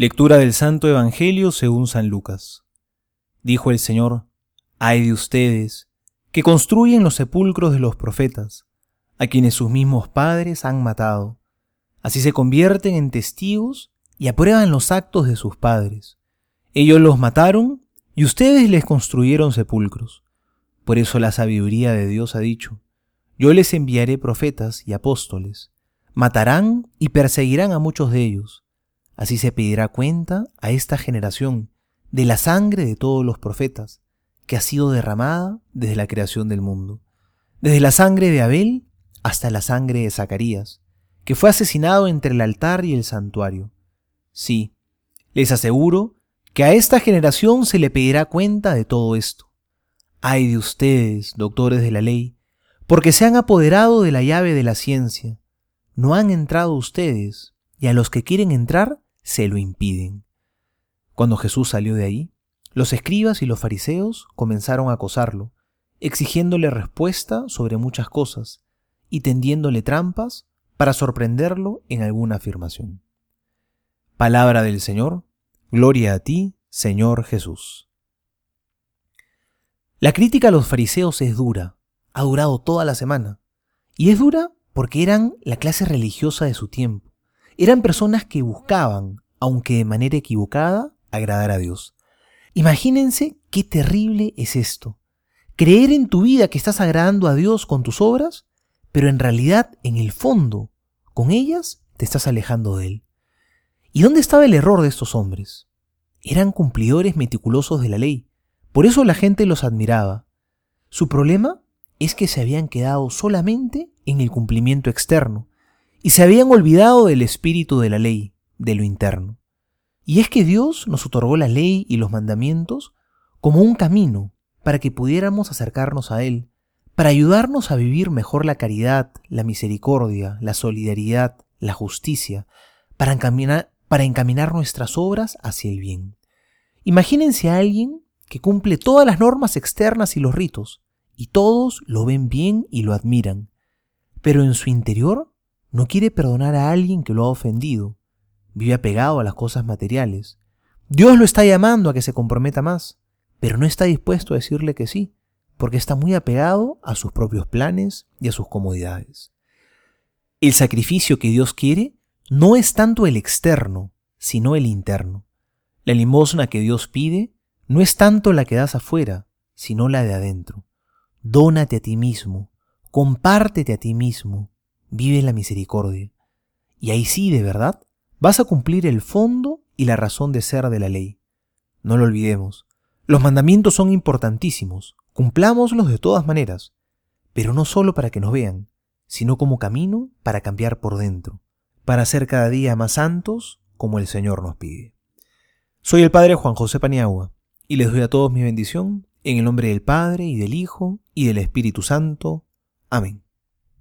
Lectura del Santo Evangelio según San Lucas. Dijo el Señor, Ay de ustedes, que construyen los sepulcros de los profetas, a quienes sus mismos padres han matado. Así se convierten en testigos y aprueban los actos de sus padres. Ellos los mataron y ustedes les construyeron sepulcros. Por eso la sabiduría de Dios ha dicho, Yo les enviaré profetas y apóstoles. Matarán y perseguirán a muchos de ellos Así se pedirá cuenta a esta generación de la sangre de todos los profetas, que ha sido derramada desde la creación del mundo, desde la sangre de Abel hasta la sangre de Zacarías, que fue asesinado entre el altar y el santuario. Sí, les aseguro que a esta generación se le pedirá cuenta de todo esto. Ay de ustedes, doctores de la ley, porque se han apoderado de la llave de la ciencia. No han entrado ustedes, y a los que quieren entrar se lo impiden. Cuando Jesús salió de ahí, los escribas y los fariseos comenzaron a acosarlo, exigiéndole respuesta sobre muchas cosas y tendiéndole trampas para sorprenderlo en alguna afirmación. Palabra del Señor, gloria a ti, Señor Jesús. La crítica a los fariseos es dura, ha durado toda la semana, y es dura porque eran la clase religiosa de su tiempo eran personas que buscaban, aunque de manera equivocada, agradar a Dios. Imagínense qué terrible es esto. Creer en tu vida que estás agradando a Dios con tus obras, pero en realidad, en el fondo, con ellas te estás alejando de Él. ¿Y dónde estaba el error de estos hombres? Eran cumplidores meticulosos de la ley, por eso la gente los admiraba. Su problema es que se habían quedado solamente en el cumplimiento externo, y se habían olvidado del espíritu de la ley, de lo interno. Y es que Dios nos otorgó la ley y los mandamientos como un camino para que pudiéramos acercarnos a Él, para ayudarnos a vivir mejor la caridad, la misericordia, la solidaridad, la justicia, para encaminar, para encaminar nuestras obras hacia el bien. Imagínense a alguien que cumple todas las normas externas y los ritos, y todos lo ven bien y lo admiran, pero en su interior no quiere perdonar a alguien que lo ha ofendido. Vive apegado a las cosas materiales. Dios lo está llamando a que se comprometa más, pero no está dispuesto a decirle que sí, porque está muy apegado a sus propios planes y a sus comodidades. El sacrificio que Dios quiere no es tanto el externo, sino el interno. La limosna que Dios pide no es tanto la que das afuera, sino la de adentro. Dónate a ti mismo, compártete a ti mismo, vive la misericordia. Y ahí sí, de verdad, vas a cumplir el fondo y la razón de ser de la ley. No lo olvidemos. Los mandamientos son importantísimos, cumplámoslos de todas maneras, pero no solo para que nos vean, sino como camino para cambiar por dentro, para ser cada día más santos como el Señor nos pide. Soy el Padre Juan José Paniagua, y les doy a todos mi bendición en el nombre del Padre y del Hijo y del Espíritu Santo. Amén.